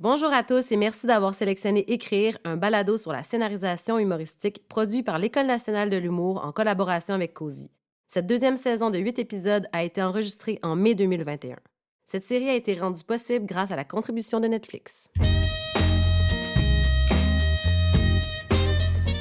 Bonjour à tous et merci d'avoir sélectionné Écrire, un balado sur la scénarisation humoristique produit par l'École nationale de l'humour en collaboration avec COSI. Cette deuxième saison de huit épisodes a été enregistrée en mai 2021. Cette série a été rendue possible grâce à la contribution de Netflix.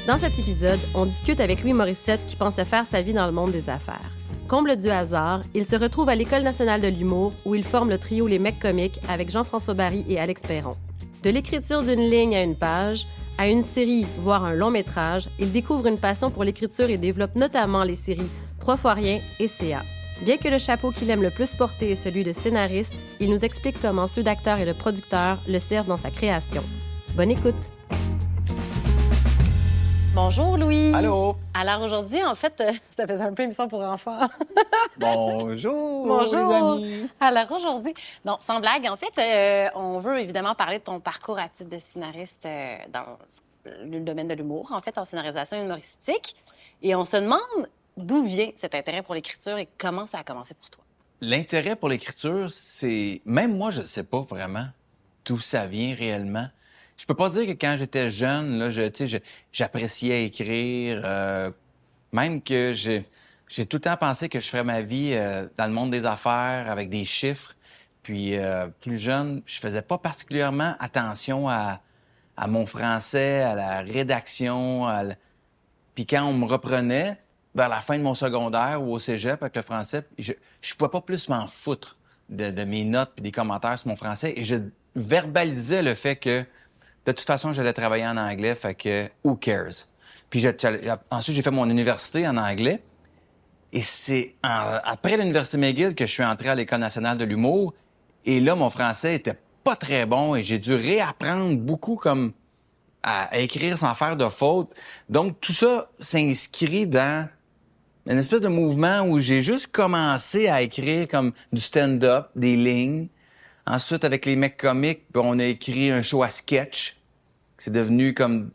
Dans cet épisode, on discute avec Louis Morissette qui pensait faire sa vie dans le monde des affaires. Comble du hasard, il se retrouve à l'École nationale de l'humour où il forme le trio Les Mecs comiques avec Jean-François Barry et Alex Perron. De l'écriture d'une ligne à une page, à une série, voire un long métrage, il découvre une passion pour l'écriture et développe notamment les séries Trois fois rien et CA. Bien que le chapeau qu'il aime le plus porter est celui de scénariste, il nous explique comment ceux d'acteurs et de producteurs le servent dans sa création. Bonne écoute! Bonjour Louis. Allô? Alors aujourd'hui, en fait, euh, ça faisait un peu émission pour enfants. Bonjour. Bonjour. Les amis. Alors aujourd'hui, non, sans blague, en fait, euh, on veut évidemment parler de ton parcours à titre de scénariste euh, dans le domaine de l'humour, en fait, en scénarisation humoristique. Et on se demande d'où vient cet intérêt pour l'écriture et comment ça a commencé pour toi. L'intérêt pour l'écriture, c'est même moi, je ne sais pas vraiment d'où ça vient réellement. Je peux pas dire que quand j'étais jeune, là, je, j'appréciais écrire, euh, même que j'ai, j'ai tout le temps pensé que je ferais ma vie euh, dans le monde des affaires avec des chiffres. Puis euh, plus jeune, je faisais pas particulièrement attention à, à mon français, à la rédaction. À l- Puis quand on me reprenait vers la fin de mon secondaire ou au cégep avec le français, je je pouvais pas plus m'en foutre de, de mes notes puis des commentaires sur mon français et je verbalisais le fait que de toute façon j'allais travailler en anglais, fait que who cares? Puis je- ensuite j'ai fait mon université en anglais et c'est après l'université McGill que je suis entré à l'école nationale de l'humour et là mon français était pas très bon et j'ai dû réapprendre beaucoup comme à, écrire sans faire de fautes. Donc tout ça s'inscrit dans une espèce de mouvement où j'ai juste commencé à écrire comme du stand-up, des lignes. Ensuite, avec les mecs comiques, on a écrit un show à sketch. C'est devenu comme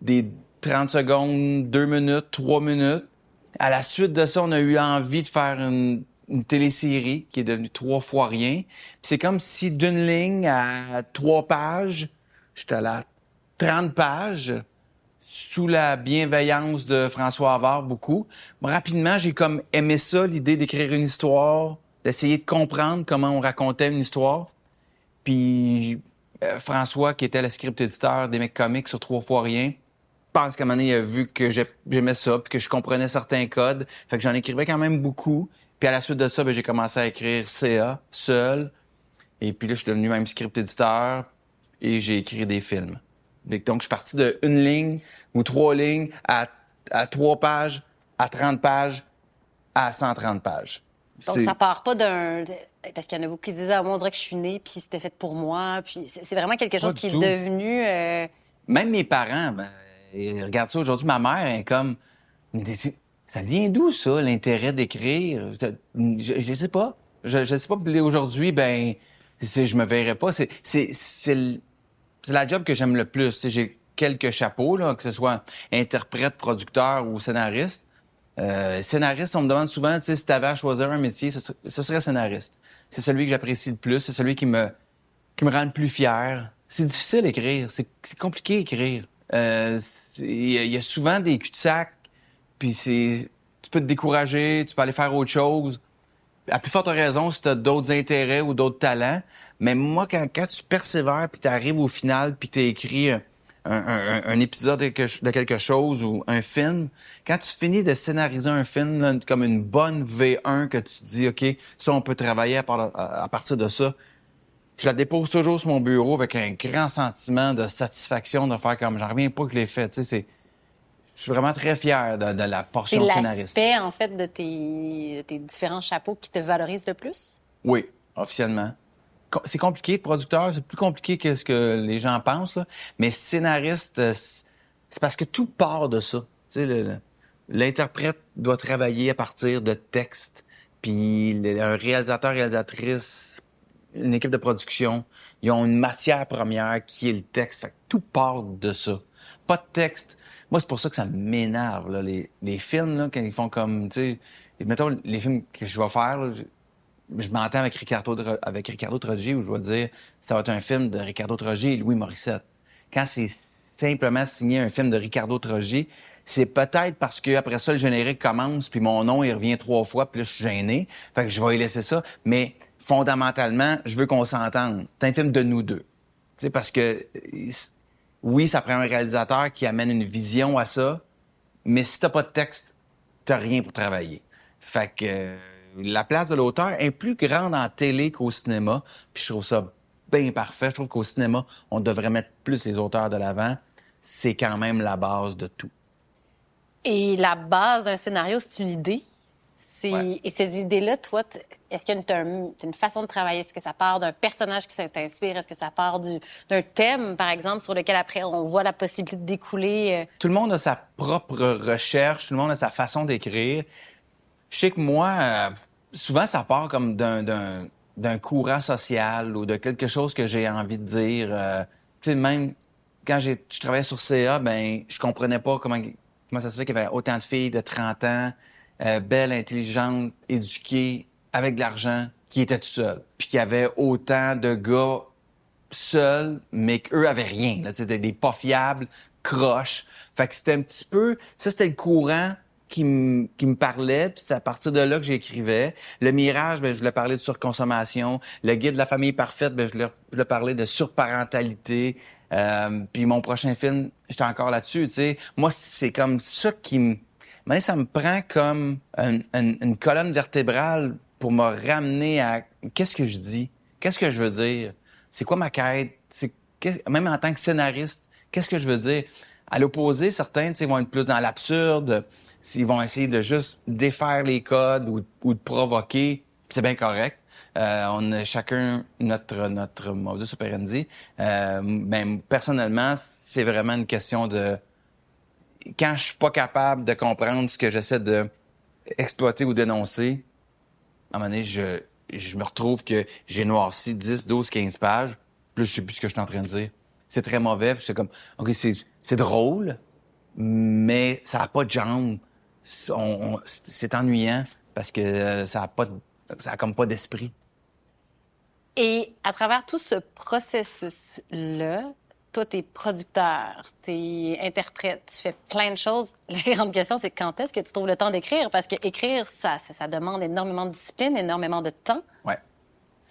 des 30 secondes, 2 minutes, 3 minutes. À la suite de ça, on a eu envie de faire une, une télésérie qui est devenue trois fois rien. C'est comme si d'une ligne à trois pages, j'étais à la 30 pages sous la bienveillance de François Havard beaucoup. Rapidement, j'ai comme aimé ça, l'idée d'écrire une histoire, d'essayer de comprendre comment on racontait une histoire. Puis euh, François, qui était le script éditeur des mecs comiques sur Trois fois rien, pense qu'à un moment donné, il a vu que j'ai- j'aimais ça, puis que je comprenais certains codes. Fait que j'en écrivais quand même beaucoup. Puis à la suite de ça, ben, j'ai commencé à écrire CA, seul. Et puis là, je suis devenu même script éditeur et j'ai écrit des films. Donc, je suis parti de une ligne ou trois lignes à, à trois pages, à 30 pages, à 130 pages. Donc ça part pas d'un parce qu'il y en a beaucoup qui disaient ah, moi on dirait que je suis née puis c'était fait pour moi puis c'est vraiment quelque chose qui est devenu euh, Même mes parents, ben, ils regardent ça aujourd'hui, ma mère est comme, ça vient d'où ça, l'intérêt d'écrire? Je, je sais pas. Je, je sais pas. Aujourd'hui, ben, je me verrais pas. C'est, c'est, la job que j'aime le plus. J'ai quelques chapeaux, là, que ce soit interprète, producteur ou scénariste. Euh, scénariste, on me demande souvent, tu si t'avais à choisir un métier, ce, ser- ce serait scénariste. C'est celui que j'apprécie le plus, c'est celui qui me, rend le plus fier. C'est difficile d'écrire, c'est compliqué d'écrire. Euh, Il y, a- souvent des cul-de-sac, puis c'est, tu peux te décourager, tu peux aller faire autre chose. À plus forte raison si tu as d'autres intérêts ou d'autres talents. Mais moi, quand, quand tu persévères, puis tu arrives au final, puis tu écrit un, un- un- un épisode de quelque, chose ou un film, quand tu finis de scénariser un film là, comme une bonne V1 que tu te dis, OK, ça, on peut travailler à, par- à- à partir de ça, je la dépose toujours sur mon bureau avec un grand sentiment de satisfaction de faire comme, j'en reviens pas que je l'ai fait. Tu sais, c'est... Je suis vraiment très fier de, de la c'est portion scénariste. l'aspect en fait de tes, de tes différents chapeaux qui te valorisent le plus? Oui, officiellement. C'est compliqué, producteur, c'est plus compliqué que ce que les gens pensent, là. mais scénariste, euh, c'est parce que tout part de ça. L'interprète doit travailler à partir de textes, puis un réalisateur, réalisatrice, une équipe de production, ils ont une matière première qui est le texte. Fait que tout part de ça. Pas de texte. Moi, c'est pour ça que ça m'énerve, les, les films, là, quand ils font comme, tu sais, mettons, les films que je vais faire, là, je- m'entends avec Ricardo, avec Ricardo Trogi où je vais dire ça va être un film de Ricardo Trogi et Louis Morissette. Quand c'est simplement signé un film de Ricardo Trogi, c'est peut-être parce que après ça le générique commence puis mon nom il revient trois fois puis là je suis gêné. Fait que je vais y laisser ça, mais fondamentalement, je veux qu'on s'entende. C'est un film de nous deux. Tu parce que oui, ça prend un réalisateur qui amène une vision à ça, mais si t'as pas de texte, t'as rien pour travailler. Fait que la place de l'auteur est plus grande en télé qu'au cinéma. Puis je trouve ça bien parfait. Je trouve qu'au cinéma, on devrait mettre plus les auteurs de l'avant. C'est quand même la base de tout. Et la base d'un scénario, c'est une idée. Et ces idées-là, toi, est-ce qu'il y a une, façon de travailler? Est-ce que ça part d'un personnage qui s'inspire? Est-ce que ça part d'un thème, par exemple, sur lequel après on voit la possibilité de découler? Euh? Tout le monde a sa propre recherche, tout le monde a sa façon d'écrire. Je sais que moi, euh, souvent, ça part comme d'un courant social ou de quelque chose que j'ai envie de dire. Euh, tu sais, même quand je travaillais sur CA, ben je comprenais pas comment, comment ça se fait qu'il y avait autant de filles de 30 ans, euh, belles, intelligentes, éduquées, avec de l'argent, qui étaient tout seules. Puis qu'il y avait autant de gars seuls, mais qu'eux avaient rien. C'était des pas fiables, croches. Fait que c'était un petit peu... Ça, c'était le courant qui me, parlait, puis c'est à partir de là que j'écrivais. Le Mirage, ben, je voulais parler de surconsommation. Le Guide de la famille parfaite, ben, je, voulais, parler de surparentalité. Euh, puis mon prochain film, j'étais encore là-dessus, tu sais. Moi, c'est comme ça qui me... Mais ça me prend comme une, colonne vertébrale pour me ramener à qu'est-ce que je dis, qu'est-ce que je veux dire, c'est quoi ma quête, c'est même en tant que scénariste, qu'est-ce que je veux dire? À l'opposé, certains vont être plus dans l'absurde, s'ils vont essayer de juste défaire les codes ou, de provoquer, c'est bien correct. Euh, on a chacun notre notre modus operandi. Euh, ben, personnellement, c'est vraiment une question de quand je suis pas capable de comprendre ce que j'essaie de exploiter ou dénoncer, à un moment donné, je, je me retrouve que j'ai noirci 10, 12, 15 pages. Plus je sais plus ce que je suis en train de dire. C'est très mauvais. c'est comme, OK, c'est drôle, mais ça n'a pas de jambes c'est ennuyant parce que euh, ça a pas, ça a comme pas d'esprit. Et à travers tout ce processus-là, toi, t'es producteur, t'es interprète, tu fais plein de choses. La grande question, c'est quand est-ce que tu trouves le temps d'écrire? Parce que écrire, ça, ça, demande énormément de discipline, énormément de temps. Ouais.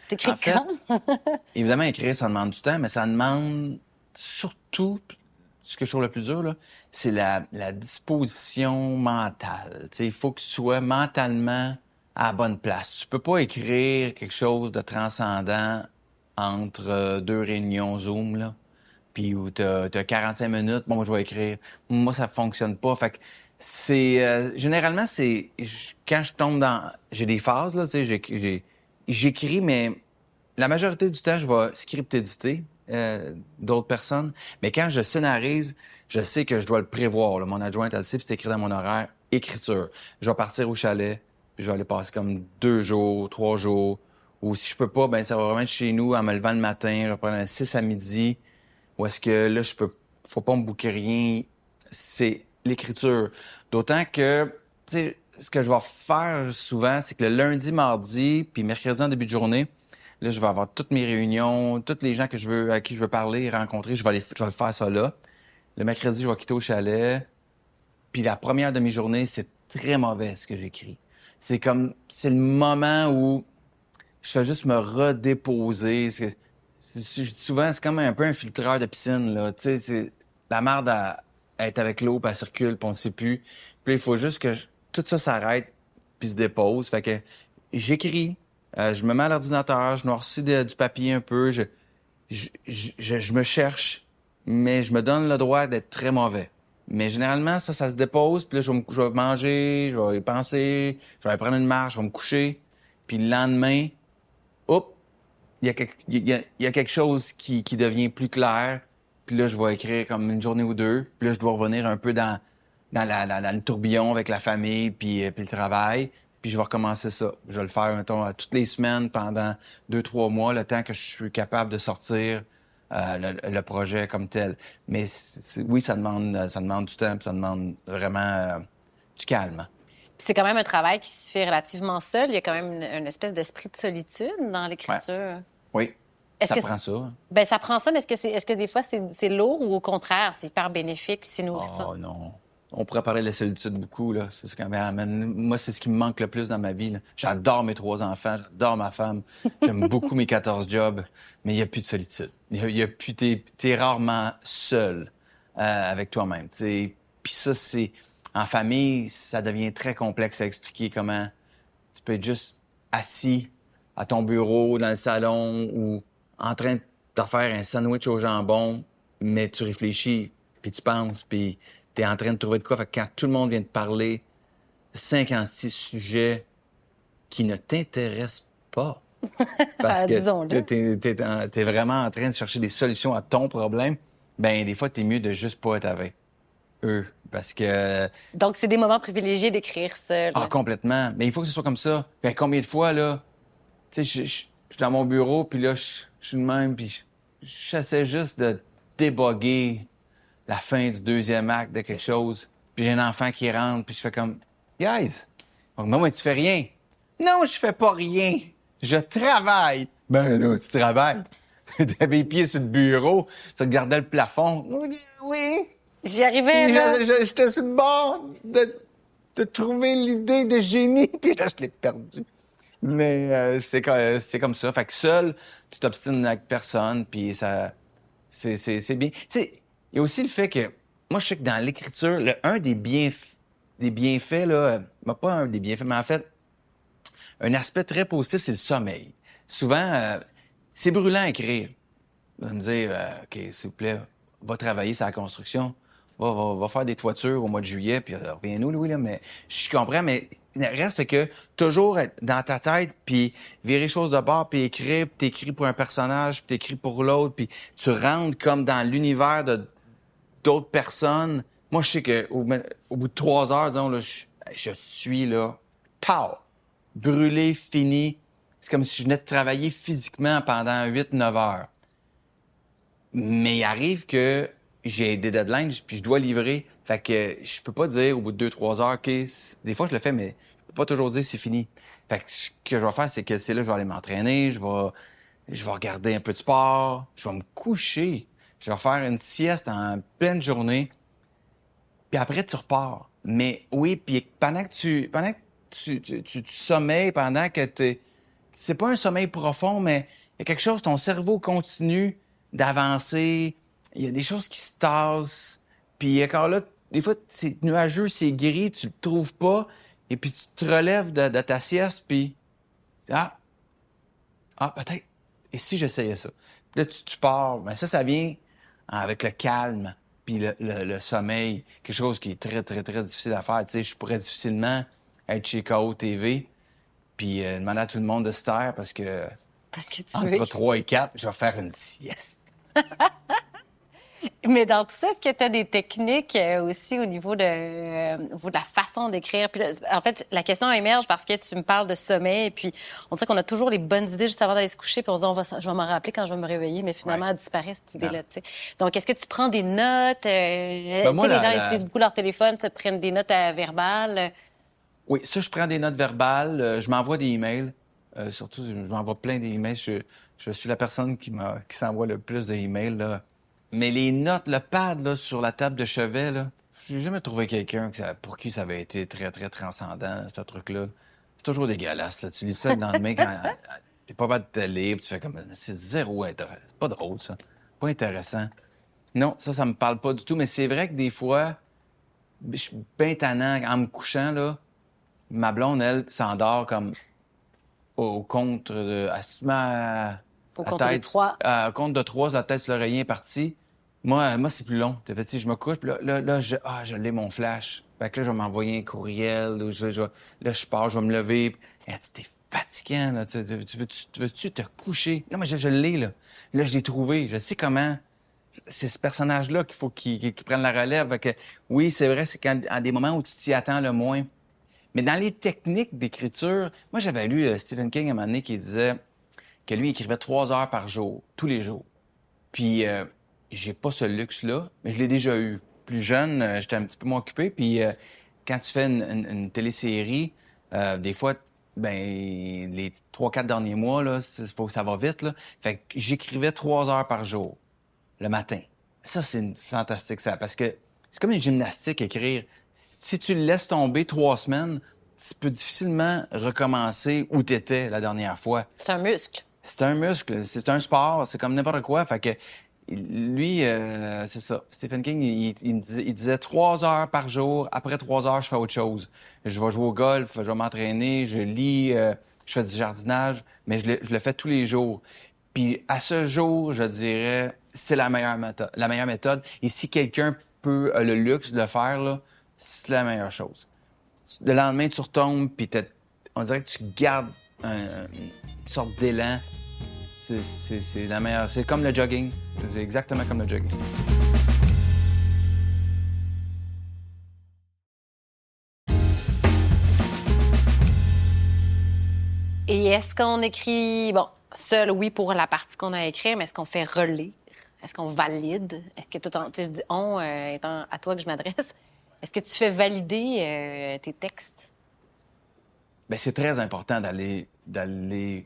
T'écris quand? évidemment, écrire, ça demande du temps, mais ça demande surtout, ce que je trouve le plus dur, c'est la, disposition mentale. il faut que tu sois mentalement à la bonne place. Tu peux pas écrire quelque chose de transcendant entre euh, deux réunions Zoom, là, puis où tu as, 45 minutes, bon, je vais écrire. Moi, ça fonctionne pas. Fait que c'est... Euh, généralement, c'est... Quand je tombe dans... J'ai des phases, là, tu sais, j'écris, mais la majorité du temps, je vais script-éditer. Euh, d'autres personnes. Mais quand je scénarise, je sais que je dois le prévoir. Mon adjointe, elle sait, c'est écrit dans mon horaire, écriture. Je vais partir au chalet, puis je vais aller passer comme deux jours, trois jours. Ou si je peux pas, ben ça va vraiment chez nous en me levant le matin, je vais prendre un 6 à midi. Ou est-ce que là, je peux... Faut pas me bouquer rien. C'est l'écriture. D'autant que, tu sais, ce que je vais faire souvent, c'est que le lundi, mardi, puis mercredi en début de journée, Là, je vais avoir toutes mes réunions, tous les gens que je veux, à qui je veux parler, rencontrer, je vais, aller, je vais faire ça là. Le mercredi, je vais quitter au chalet. Puis la première demi-journée, c'est très mauvais ce que j'écris. C'est comme, c'est le moment où je fais juste me redéposer. souvent, c'est comme un peu un filtreur de piscine, là. Tu sais, la merde à, être avec l'eau, puis elle circule, puis on ne sait plus. Puis il faut juste que tout ça s'arrête, puis se dépose. Fait que j'écris, euh, je me mets à l'ordinateur, je noircis du papier un peu, je, je, je, je, me cherche, mais je me donne le droit d'être très mauvais. Mais généralement, ça, ça se dépose, puis là, je vais, je vais manger, je vais y penser, je vais prendre une marche, je vais me coucher, puis le lendemain, hop, il y, a quelque, y a, quelque chose qui, qui devient plus clair, puis là, je vais écrire comme une journée ou deux, puis là, je dois revenir un peu dans, dans, la, dans le tourbillon avec la famille, puis, euh, puis le travail puis je vais recommencer ça. Je vais le faire, mettons, toutes les semaines pendant deux, trois mois, le temps que je suis capable de sortir euh, le, projet comme tel. Mais oui, ça demande, ça demande du temps, ça demande vraiment euh, du calme. Puis c'est quand même un travail qui se fait relativement seul. Il y a quand même une, une espèce d'esprit de solitude dans l'écriture. Oui. Est-ce Ça que prend ça. Ben, ça prend ça, mais est-ce que, des fois c'est, c'est lourd ou au contraire, c'est hyper bénéfique, c'est nourrissant? Oh non. On pourrait parler de la solitude beaucoup, là. C'est ce Moi, c'est ce qui me manque le plus dans ma vie. là. J'adore mes trois enfants, j'adore ma femme, j'aime beaucoup mes 14 jobs, mais il n'y a plus de solitude. Il y a, il y a plus... T'es, t'es rarement seul euh, avec toi-même. Puis ça, c'est... En famille, ça devient très complexe à expliquer comment tu peux être juste assis à ton bureau, dans le salon, ou en train de faire un sandwich au jambon, mais tu réfléchis, puis tu penses, puis tu es en train de trouver de quoi. Fait que quand tout le monde vient de parler, 56 sujets qui ne t'intéressent pas. Parce que t'es, t'es en- t'es vraiment en train de chercher des solutions à ton problème. Ben, des fois, t'es mieux de juste pas être avec eux. Parce que Donc, c'est des moments privilégiés d'écrire seul. ah, complètement. Mais il faut que ce soit comme ça. Ben, combien de fois, là, tu sais, je suis dans mon bureau, puis là, je suis de même, puis je- j'essaie juste de déboguer la fin du deuxième acte de quelque chose. Puis j'ai un enfant qui rentre, puis je fais comme, guys, donc, maman, tu fais rien. Non, je fais pas rien. Je travaille. Ben non, tu travailles. T'avais les pieds sur le bureau, tu regardais le plafond. Oui. J'y arrivais, là. J'étais sur le bord de, de trouver l'idée de génie, puis là, je l'ai perdu. Mais euh, c'est co- c'est comme ça. Fait que seul, tu t'obstines avec personne, puis ça... C'est c'est- c'est bien. Tu sais, il y a aussi le fait que... Moi, je sais que dans l'écriture, un des, bienf- des bienfaits, là... euh, ben, pas un des bienfaits, mais en fait, un aspect très positif, c'est le sommeil. Souvent, euh, c'est brûlant à écrire. Va me dire, euh, OK, s'il vous plaît, va travailler sur la construction, va, va, va faire des toitures au mois de juillet, puis euh, reviens-nous, Louis, là, mais je comprends, mais il reste que toujours être dans ta tête, puis virer choses de bord, puis écrire, puis t'écris pour un personnage, puis t'écris pour l'autre, puis tu rentres comme dans l'univers de d'autres personnes. Moi, je sais que au, bout de trois heures, disons, là, je, suis là, pow, brûlé, fini. C'est comme si je venais de travailler physiquement pendant 8-9 heures. Mais il arrive que j'ai des deadlines, puis je dois livrer. Fait que je peux pas dire au bout de 2-3 heures, OK, des fois je le fais, mais je peux pas toujours dire c'est fini. Fait que ce que je vais faire, c'est que c'est là je vais aller m'entraîner, je vais, je vais regarder un peu de sport, je vais me coucher, je vais faire une sieste en pleine journée, puis après tu repars. Mais oui, puis pendant que tu, pendant que tu, tu, tu, sommeilles, pendant que tu c'est pas un sommeil profond, mais il y a quelque chose, ton cerveau continue d'avancer, il y a des choses qui se tassent, puis encore là, des fois, c'est nuageux, c'est gris, tu le trouves pas, et puis tu te relèves de, ta sieste, puis ah, ah, peut-être, et si j'essayais ça? Là, tu, tu pars, mais ça, ça vient avec le calme, puis le, le- le sommeil, quelque chose qui est très, très, très difficile à faire. Tu sais, je pourrais difficilement être chez KO TV, puis euh, demander à tout le monde de se taire parce que Parce que tu veux. entre 3 et 4, je vais faire une sieste. Mais dans tout ça, est-ce que tu as des techniques euh, aussi au niveau de, euh, au niveau de la façon d'écrire? Puis là, en fait, la question émerge parce que tu me parles de sommeil, puis on dirait qu'on a toujours les bonnes idées juste avant d'aller se coucher, puis on se dit, on va, je vais m'en rappeler quand je vais me réveiller, mais finalement, Ouais. elle disparaît, cette idée-là. tu sais. Donc, est-ce que tu prends des notes? Euh, Ben, moi, tu les la- gens la- utilisent beaucoup leur téléphone, te prennent des notes à verbales. Oui, ça, je prends des notes verbales, je m'envoie des emails. Euh, surtout, je je m'envoie plein d'emails. Je, je suis la personne qui, m'a- qui s'envoie le plus d'emails. Là. Mais les notes, le pad là, sur la table de chevet, là, j'ai jamais trouvé quelqu'un que ça- pour qui ça avait été très, très transcendant, ce truc-là. C'est toujours dégueulasse. Là. Tu lis ça le lendemain quand t'es pas mal de télé, puis tu fais comme c'est zéro intéressant. C'est pas drôle, ça. Pas intéressant. Non, ça, ça me parle pas du tout. Mais c'est vrai que des fois, je suis bien tannant en me couchant, là. Ma blonde, elle, s'endort comme au compte de. Elle se met à- Au la compte de tête- trois. à compte de trois, la tête sur l'oreiller est partie. Moi, moi c'est plus long. T'as fait, tu sais, je me couche, là, là, là, je, ah, je l'ai mon flash. Fait que là, je vais m'envoyer un courriel, ou je, je- là, je pars, je vais me lever. puis Elle dit, t'es fatigant, là. Tu, tu- tu veux, tu, tu veux-tu te coucher? Non, mais je, l'ai, là. Là, je l'ai trouvé. Je sais comment. C'est ce personnage-là qu'il faut qu'il qu'il prenne la relève. Fait que, oui, c'est vrai, c'est quand, à des moments où tu t'y attends le moins. Mais dans les techniques d'écriture, moi, j'avais lu euh, Stephen King à un moment donné qui disait que lui, il écrivait trois heures par jour, tous les jours. Puis, euh, j'ai pas ce luxe-là, mais je l'ai déjà eu. Plus jeune, euh, j'étais un petit peu moins occupé, puis euh, quand tu fais une, une, télésérie, euh, des fois, ben les trois, quatre derniers mois, là, faut que ça va vite. Là. Fait que j'écrivais trois heures par jour, le matin. Ça, c'est fantastique, ça, parce que c'est comme une gymnastique, écrire. Si tu le laisses tomber trois semaines, tu peux difficilement recommencer où tu étais la dernière fois. C'est un muscle. C'est un muscle, c'est un sport, c'est comme n'importe quoi. Fait que lui, euh, c'est ça. Stephen King, il, disait, trois heures par jour. Après trois heures, je fais autre chose. Je vais jouer au golf, je vais m'entraîner, je lis, euh, je fais du jardinage, mais je le, fais tous les jours. Puis à ce jour, je dirais, c'est la meilleure méthode. La meilleure méthode. Et si quelqu'un peut a le luxe de le faire, c'est la meilleure chose. Le lendemain, tu retombes, puis on dirait que tu gardes une sorte d'élan c'est la meilleure. C'est comme le jogging. C'est exactement comme le jogging. Et est-ce qu'on écrit, bon, seul, oui, pour la partie qu'on a écrite, mais est-ce qu'on fait relire? Est-ce qu'on valide? Est-ce que tout en, je dis on euh, étant à toi que je m'adresse, est-ce que tu fais valider euh, tes textes? Bien, c'est très important d'aller d'aller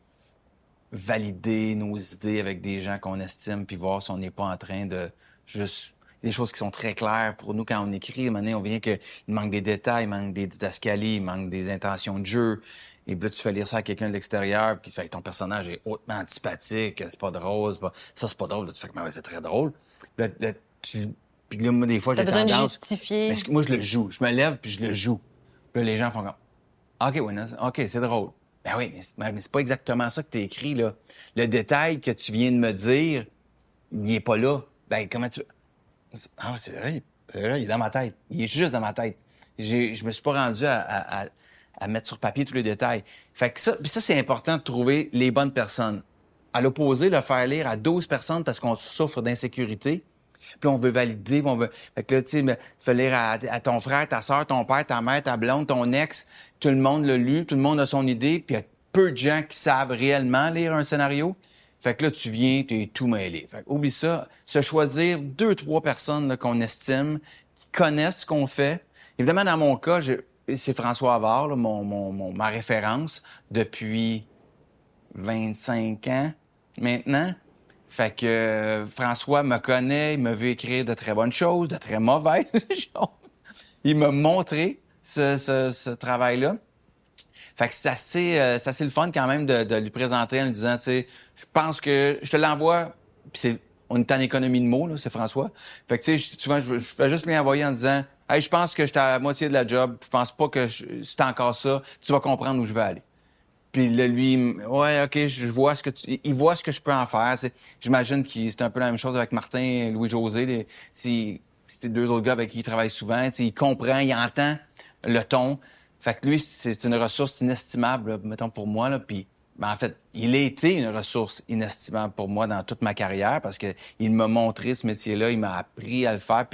valider nos idées avec des gens qu'on estime, puis voir si on n'est pas en train de juste des choses qui sont très claires pour nous quand on écrit. À un moment donné, on vient qu'il manque des détails, il manque des didascalies, il manque des intentions de jeu. Et puis là, tu fais lire ça à quelqu'un de l'extérieur, puis tu fais ton personnage est hautement antipathique, c'est pas drôle, ça c'est pas drôle. Là, tu fais que c'est très drôle. Là, tu... Puis là, moi, des fois, j'ai besoin de justifier. Mais moi, je le joue. Je me lève, puis je le joue. Puis là, les gens font comme... OK, oui, OK, c'est drôle. Ben oui, mais, c'est pas exactement ça que tu écrit, là. Le détail que tu viens de me dire, il n'est pas là. Ben, comment tu... Ah, c'est vrai, c'est vrai, il est dans ma tête. Il est juste dans ma tête. Je me suis pas rendu à, mettre sur papier tous les détails. Fait que ça, ça, c'est important de trouver les bonnes personnes. À l'opposé, le faire lire à 12 personnes parce qu'on souffre d'insécurité, puis on veut valider, puis on veut... Fait que là, tu sais, fais lire à, ton frère, ta soeur, ton père, ta mère, ta blonde, ton ex. Tout le monde l'a lu, tout le monde a son idée, puis il y a peu de gens qui savent réellement lire un scénario. Fait que là, tu viens, tu es tout mêlé. Fait que, oublie ça. Se choisir deux, trois personnes qu'on estime, qui connaissent ce qu'on fait. Évidemment, dans mon cas, c'est François Havard, ma référence depuis 25 ans maintenant. Fait que euh, François me connaît, il m'a vu écrire de très bonnes choses, de très mauvaises choses. Il m'a montré ce, travail-là. Fait que c'est assez, euh, assez le fun quand même de, lui présenter en lui disant, tu sais, je pense que je te l'envoie, c'est, on est en économie de mots, là, c'est François. Fait que tu sais, souvent, je, je juste lui envoyer en disant, hey, je pense que j'étais à la moitié de la job, je pense pas que c'est encore ça, tu vas comprendre où je vais aller. Puis là, lui, ouais, OK, je vois ce que tu... Il voit ce que je peux en faire. J'imagine que c'est un peu la même chose avec Martin, Louis-José. Si c'était deux autres gars avec qui il travaille souvent, il comprend, il entend le ton. Fait que lui, c'est une ressource inestimable, mettons, pour moi. Là. Puis, ben, en fait, il a été une ressource inestimable pour moi dans toute ma carrière parce que il m'a montré ce métier-là, il m'a appris à le faire,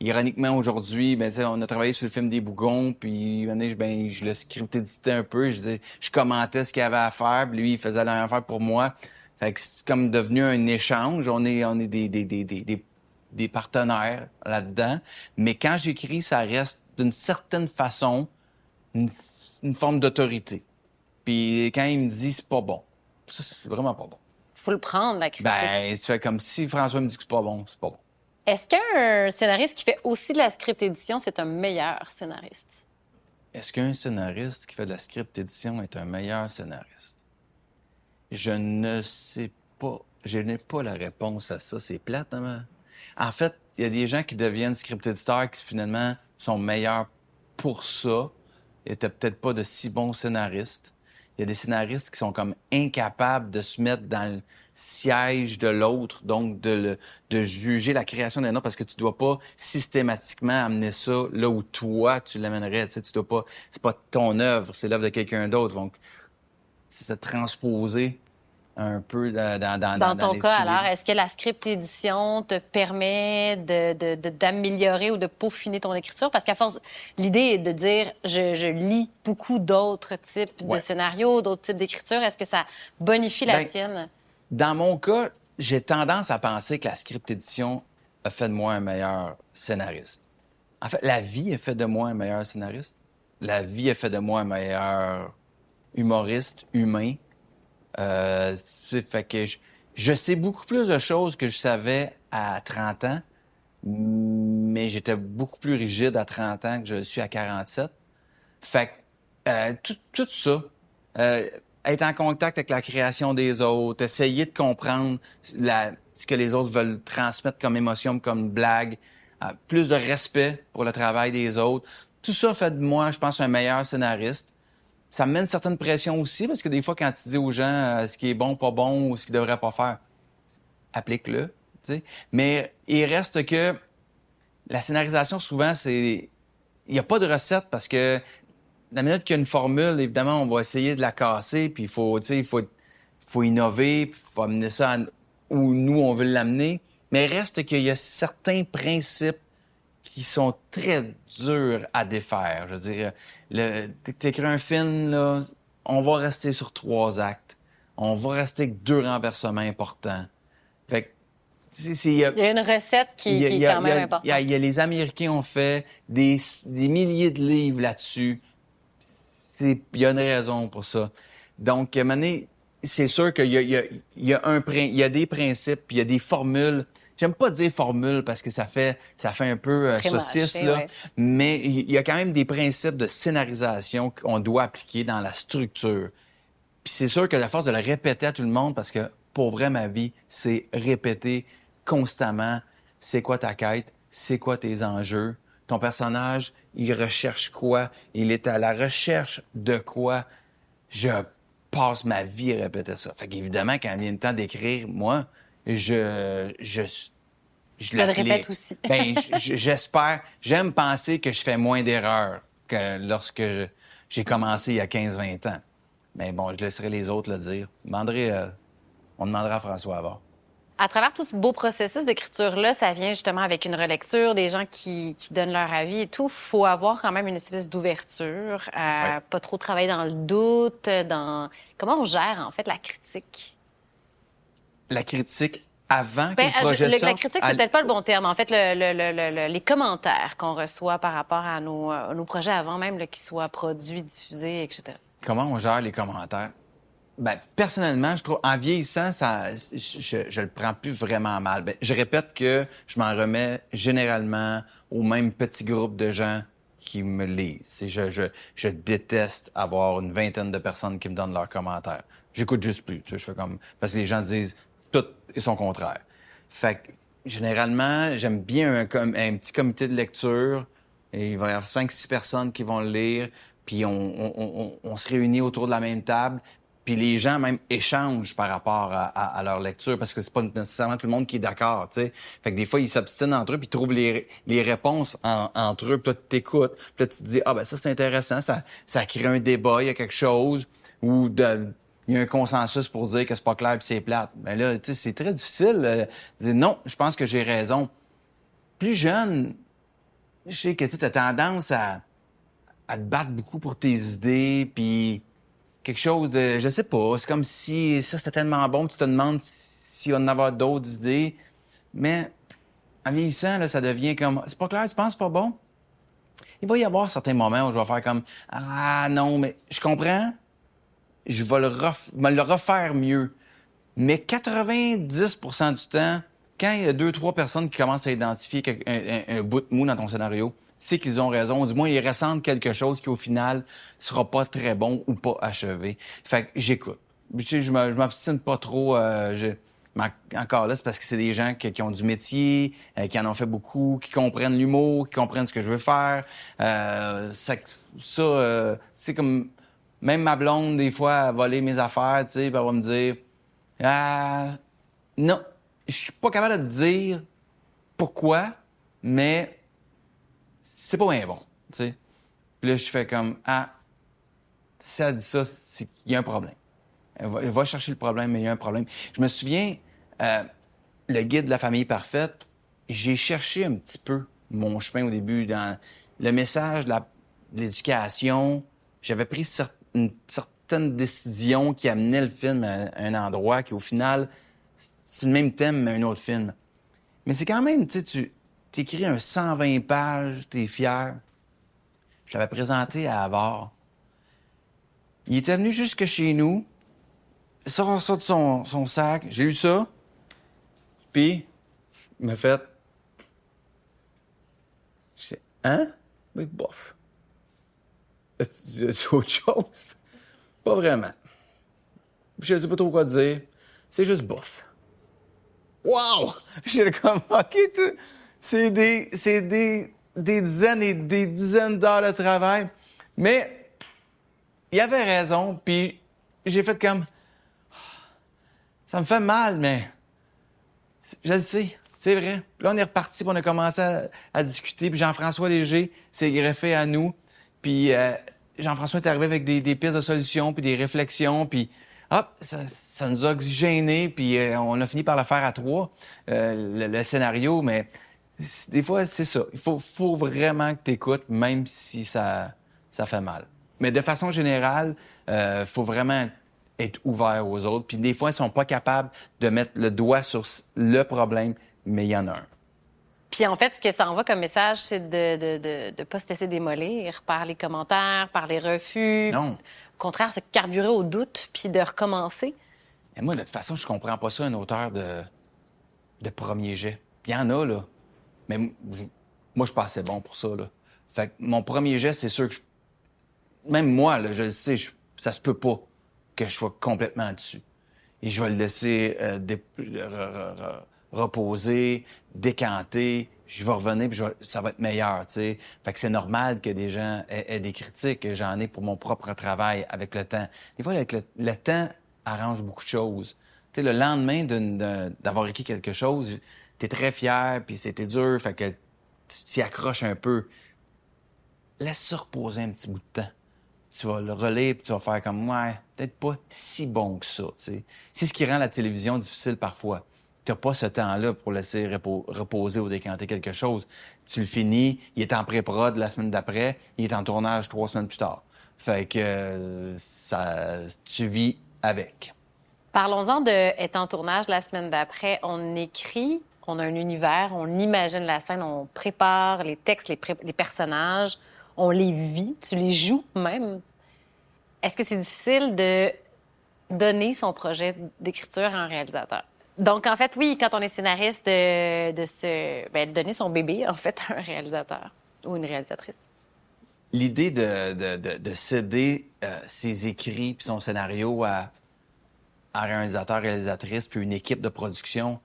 ironiquement, aujourd'hui, ben, on a travaillé sur le film des Bougons, puis ben, je le script éditais un peu, je, je commentais ce qu'il avait à faire, puis lui, il faisait la même affaire pour moi. Fait que c'est comme devenu un échange. On est, on est des, des, des, des, des partenaires là-dedans. Mais quand j'écris, ça reste d'une certaine façon une, forme d'autorité. Puis quand il me dit c'est pas bon, ça, c'est vraiment pas bon. Faut le prendre, la critique. Ben, c'est fait comme si François me dit que c'est pas bon, c'est pas bon. Est-ce qu'un scénariste qui fait aussi de la script édition, c'est un meilleur scénariste? Est-ce qu'un scénariste qui fait de la script édition est un meilleur scénariste? Je ne sais pas. Je n'ai pas la réponse à ça. C'est plate, hein? En fait, il y a des gens qui deviennent script éditeurs qui finalement sont meilleurs pour ça. Ils n'étaient peut-être pas de si bons scénaristes. Il y a des scénaristes qui sont comme incapables de se mettre dans le siège de l'autre, donc de, de juger la création d'un autre, parce que tu dois pas systématiquement amener ça là où toi tu l'amènerais. Tu sais, tu dois pas, c'est pas ton œuvre, c'est l'œuvre de quelqu'un d'autre. Donc, c'est se transposer un peu dans, dans, dans, dans ton cas, alors, est-ce que la script édition te permet de, d'améliorer ou de peaufiner ton écriture? Parce qu'à force, l'idée est de dire, je, je lis beaucoup d'autres types de scénarios, d'autres types d'écriture. Est-ce que ça bonifie la ben, tienne? Dans mon cas, j'ai tendance à penser que la script édition a fait de moi un meilleur scénariste. En fait, la vie a fait de moi un meilleur scénariste. La vie a fait de moi un meilleur humoriste, humain. Euh, fait que je, je sais beaucoup plus de choses que je savais à 30 ans, mais j'étais beaucoup plus rigide à 30 ans que je suis à 47. Fait que euh, tout, tout, ça, euh, être en contact avec la création des autres, essayer de comprendre la, ce que les autres veulent transmettre comme émotion, comme blague, euh, plus de respect pour le travail des autres. Tout ça fait de moi, je pense, un meilleur scénariste. Ça me met une certaine pression aussi, parce que des fois, quand tu dis aux gens euh, ce qui est bon, pas bon, ou ce qu'ils devraient pas faire, applique-le. Mais il reste que la scénarisation, souvent, c'est... Il n'y a pas de recette parce que la minute qu'il y a une formule, évidemment, on va essayer de la casser, puis il faut, il faut, faut innover, puis il faut amener ça où nous, on veut l'amener. Mais reste qu'il y a certains principes qui sont très durs à défaire. Je veux dire, tu écris un film, là, on va rester sur trois actes. On va rester avec deux renversements importants. Fait que, il y, a, il y a une recette qui, qui est quand même importante. Il y, a, les Américains ont fait des, des milliers de livres là-dessus il y a une raison pour ça. Donc, à un moment donné, c'est sûr qu'il y a, il y, a, un, il y a des principes, puis il y a des formules. J'aime pas dire formule parce que ça fait, ça fait un peu euh, saucisse, là. Mais il y a quand même des principes de scénarisation qu'on doit appliquer dans la structure. Puis c'est sûr que la force de le répéter à tout le monde, parce que pour vrai, ma vie, c'est répéter constamment c'est quoi ta quête, c'est quoi tes enjeux, ton personnage, il recherche quoi, il est à la recherche de quoi? Je passe ma vie à répéter ça. Fait qu'évidemment, quand il vient le temps d'écrire, moi, je, je, je, le répète aussi. ben, j'espère, j'aime penser que je fais moins d'erreurs que lorsque j'ai commencé il y a 15-20 ans. Mais bon, je laisserai les autres le dire. Euh, on demandera à François avant à travers tout ce beau processus d'écriture-là, ça vient justement avec une relecture, des gens qui, qui donnent leur avis et tout. faut avoir quand même une espèce d'ouverture, euh, pas trop travailler dans le doute, dans... Comment on gère, en fait, la critique? La critique avant ben, que le projet La critique, c'est peut-être pas le bon terme. En fait, le, les commentaires qu'on reçoit par rapport à nos, nos projets avant même qu'ils soient produits, diffusés, etc. Comment on gère les commentaires? Ben, personnellement, je trouve, en vieillissant, ça, je, je le prends plus vraiment mal. Ben, je répète que je m'en remets généralement au même petit groupe de gens qui me lisent. Je, je, je déteste avoir une vingtaine de personnes qui me donnent leurs commentaires. J'écoute juste plus. Tu sais, je fais comme, parce que les gens disent tout et son contraire. Fait que, généralement, j'aime bien un, un, petit comité de lecture. Et il va y avoir cinq, six personnes qui vont le lire puis on, on, on, on, se réunit autour de la même table, puis les gens même échangent par rapport à, leur lecture parce que c'est pas nécessairement tout le monde qui est d'accord, tu sais. Fait que des fois ils s'obstinent entre eux puis ils trouvent les, les réponses entre eux, puis là tu t'écoutes, puis là tu te dis ah ben ça c'est intéressant, ça ça crée un débat, il y a quelque chose ou de il y a un consensus pour dire que c'est pas clair puis c'est plate. Mais là, tu sais, c'est très difficile de dire non, je pense que j'ai raison. Plus jeune, je sais que tu as tendance à, à te battre beaucoup pour tes idées, puis quelque chose de, je sais pas, c'est comme si ça c'était tellement bon, tu te demandes s'il va en avoir d'autres idées, mais en vieillissant, là, ça devient comme, c'est pas clair, tu penses pas bon? Il va y avoir certains moments où je vais faire comme, ah non, mais je comprends, je vais le me le refaire mieux. Mais 90% du temps, quand il y a deux, trois personnes qui commencent à identifier un bout de mou dans ton scénario, c'est qu'ils ont raison. Du moins, ils ressentent quelque chose qui, au final, sera pas très bon ou pas achevé. Fait que j'écoute. Tu sais, je m'obstine pas trop. Euh, encore là, c'est parce que c'est des gens qui, ont du métier, euh, qui en ont fait beaucoup, qui comprennent l'humour, qui comprennent ce que je veux faire. Euh, ça, euh, c'est comme... Même ma blonde, des fois, a volé mes affaires, tu sais, elle va me dire... Ah, non, je suis pas capable de dire pourquoi, mais c'est pas bien bon, tu sais. Puis là, je fais comme, ah, si elle dit ça, c'est qu'il y a un problème. Elle va, chercher le problème, mais il y a un problème. Je me souviens, euh, le guide de la famille parfaite, j'ai cherché un petit peu mon chemin au début dans le message de l'éducation. J'avais pris une certaine qui amenait le film à un endroit qui, au final, c'est le même thème, mais un autre film. Mais c'est quand même, tu sais, tu tu écris un 120 pages, tu es fier. Je l'avais présenté à Avar. Il était venu jusque chez nous, il sort ça de son, sac, j'ai eu ça, puis il m'a fait. Je sais, hein? Mais bof. Tu autre chose? Pas vraiment. Je sais pas trop quoi dire. C'est juste bof. Wow! J'ai comme, OK, tout. C'est des, c'est des, des dizaines et des dizaines d'heures de travail. Mais il avait raison, puis j'ai fait comme, ça me fait mal, mais je le sais, c'est vrai. Là, on est reparti, puis on a commencé à, discuter, puis Jean-François Léger s'est greffé à nous, puis euh, Jean-François est arrivé avec des, des pistes de solutions, puis des réflexions, puis hop, ça, ça, nous a oxygénés, puis euh, on a fini par le faire à trois, euh, le, scénario, mais des fois, c'est ça. Il faut, faut vraiment que tu écoutes, même si ça, ça fait mal. Mais de façon générale, il euh, faut vraiment être ouvert aux autres. Puis des fois, ils sont pas capables de mettre le doigt sur le problème, mais il y en a un. Puis en fait, ce que ça envoie comme message, c'est de ne de, de, pas se laisser démolir par les commentaires, par les refus. Non. Au contraire, se carburer au doute, puis de recommencer. Et moi, de toute façon, je comprends pas ça, un auteur de, de premier jet. Il y en a, là. Mais moi, je suis pas assez bon pour ça, là. Fait que mon premier jet, c'est sûr que même moi, là, je le sais, ça se peut pas que je sois complètement dessus. Et je vais le laisser euh, reposer, décanter, je vais revenir, puis ça va être meilleur, tu sais. Fait que c'est normal que des gens aient, des critiques, j'en ai pour mon propre travail avec le temps. Des fois, avec le, temps arrange beaucoup de choses. Le lendemain d'avoir écrit quelque chose, t'es très fier, puis c'était dur, fait que tu t'y accroches un peu. Laisse ça reposer un petit bout de temps. Tu vas le relire, puis tu vas faire comme, ouais, peut-être pas si bon que ça. C'est ce qui rend la télévision difficile parfois tu n'as pas ce temps-là pour laisser reposer ou décanter quelque chose. Tu le finis, il est en pré-prod la semaine d'après, il est en tournage trois semaines plus tard. Fait que ça, tu vis avec. Parlons-en de être en tournage la semaine d'après. On écrit, on a un univers, on imagine la scène, on prépare les textes, les, personnages, on les vit, tu les joues même. Est-ce que c'est difficile de donner son projet d'écriture à un réalisateur? Donc, en fait, oui, quand on est scénariste, de, ben, donner son bébé, en fait, à un réalisateur ou une réalisatrice. L'idée de, céder euh, ses écrits puis son scénario à, un réalisateur, réalisatrice puis une équipe de production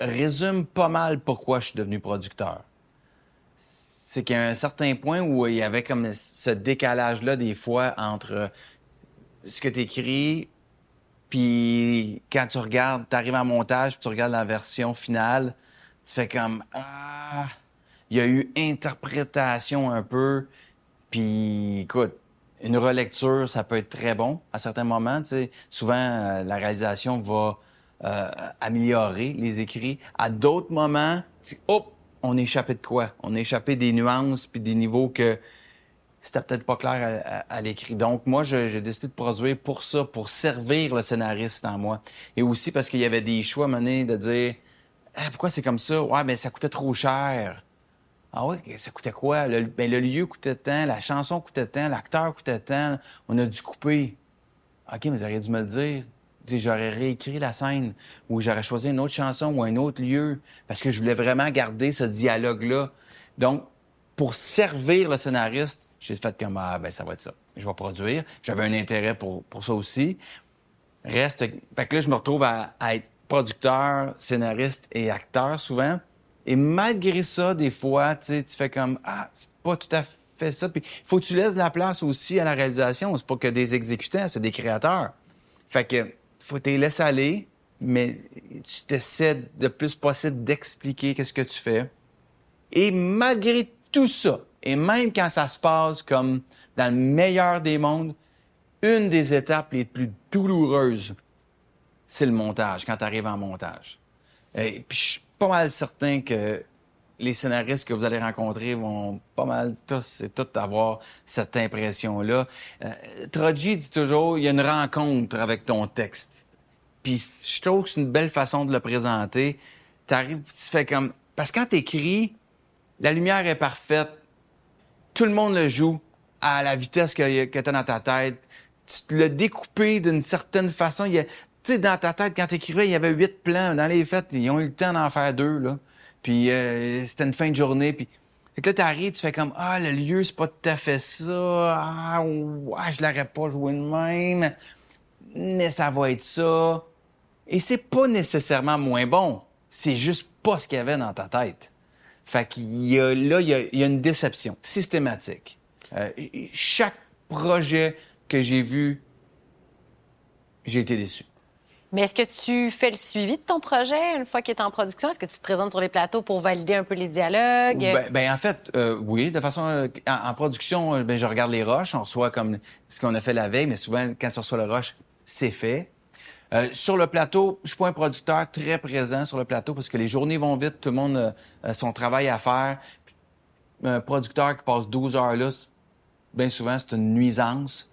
résume pas mal pourquoi je suis devenu producteur. C'est qu'à un certain point où il y avait comme ce décalage-là des fois entre ce que tu écris puis quand tu regardes, tu arrives en montage, puis tu regardes la version finale, tu fais comme ah, il y a eu interprétation un peu. Puis écoute, une relecture, ça peut être très bon à certains moments. Souvent, euh, la réalisation va euh, améliorer les écrits. À d'autres moments, hop, on échappé de quoi? On échappé des nuances puis des niveaux que c'était peut-être pas clair à, l'écrit. Donc, moi, j'ai décidé de produire pour ça, pour servir le scénariste en moi. Et aussi parce qu'il y avait des choix menés de dire ah, pourquoi c'est comme ça? Ouais, mais ça coûtait trop cher. Ah ouais, ça coûtait quoi? Le, ben, le lieu coûtait tant, la chanson coûtait tant, l'acteur coûtait tant. On a dû couper. OK, mais vous auriez dû me le dire. J'aurais réécrit la scène ou j'aurais choisi une autre chanson ou un autre lieu parce que je voulais vraiment garder ce dialogue-là. Donc, pour servir le scénariste, j'ai fait comme, ah, ben, ça va être ça. Je vais produire. J'avais un intérêt pour, pour ça aussi. Reste. Fait que là, je me retrouve à, être producteur, scénariste et acteur souvent. Et malgré ça, des fois, tu fais comme, ah, c'est pas tout à fait ça. Puis, il faut que tu laisses la place aussi à la réalisation. C'est pas que des exécutants, c'est des créateurs. Fait que, faut te laisser aller, mais tu t'essaies de plus possible d'expliquer qu'est-ce que tu fais. Et malgré tout ça, et même quand ça se passe comme dans le meilleur des mondes, une des étapes les plus douloureuses, c'est le montage, quand tu arrives en montage. Pas mal certain que les scénaristes que vous allez rencontrer vont pas mal tous et toutes avoir cette impression-là. Euh, dit toujours, il y a une rencontre avec ton texte. Puis je trouve que c'est une belle façon de le présenter. Tu arrives, tu fais comme... Parce que quand tu écris, la lumière est parfaite, tout le monde le joue à la vitesse que, que tu as dans ta tête. Tu l'as découpé d'une certaine façon. Tu sais, dans ta tête, quand tu écrivais, il y avait huit plans. Dans les fêtes, ils ont eu le temps d'en faire deux, là. Puis euh, c'était une fin de journée, puis... Fait que là, t'arrives, tu fais comme Ah, le lieu, c'est pas tout à fait ça. Ah, ouais, je l'aurais pas joué de même. Mais ça va être ça. Et c'est pas nécessairement moins bon. C'est juste pas ce qu'il y avait dans ta tête. Fait qu'il y a, là, il y a, une déception systématique. Euh, chaque projet que j'ai vu, j'ai été déçu. Mais est-ce que tu fais le suivi de ton projet une fois qu'il est en production? Est-ce que tu te présentes sur les plateaux pour valider un peu les dialogues? Ben, ben en fait, euh, oui. De façon, euh, en, production, ben, je regarde les roches. On reçoit comme ce qu'on a fait la veille, mais souvent, quand tu reçois le roche, c'est fait. Euh, sur le plateau, je suis pas un producteur très présent sur le plateau parce que les journées vont vite, tout le monde a son travail à faire. Un producteur qui passe 12 heures là, bien souvent, c'est une nuisance.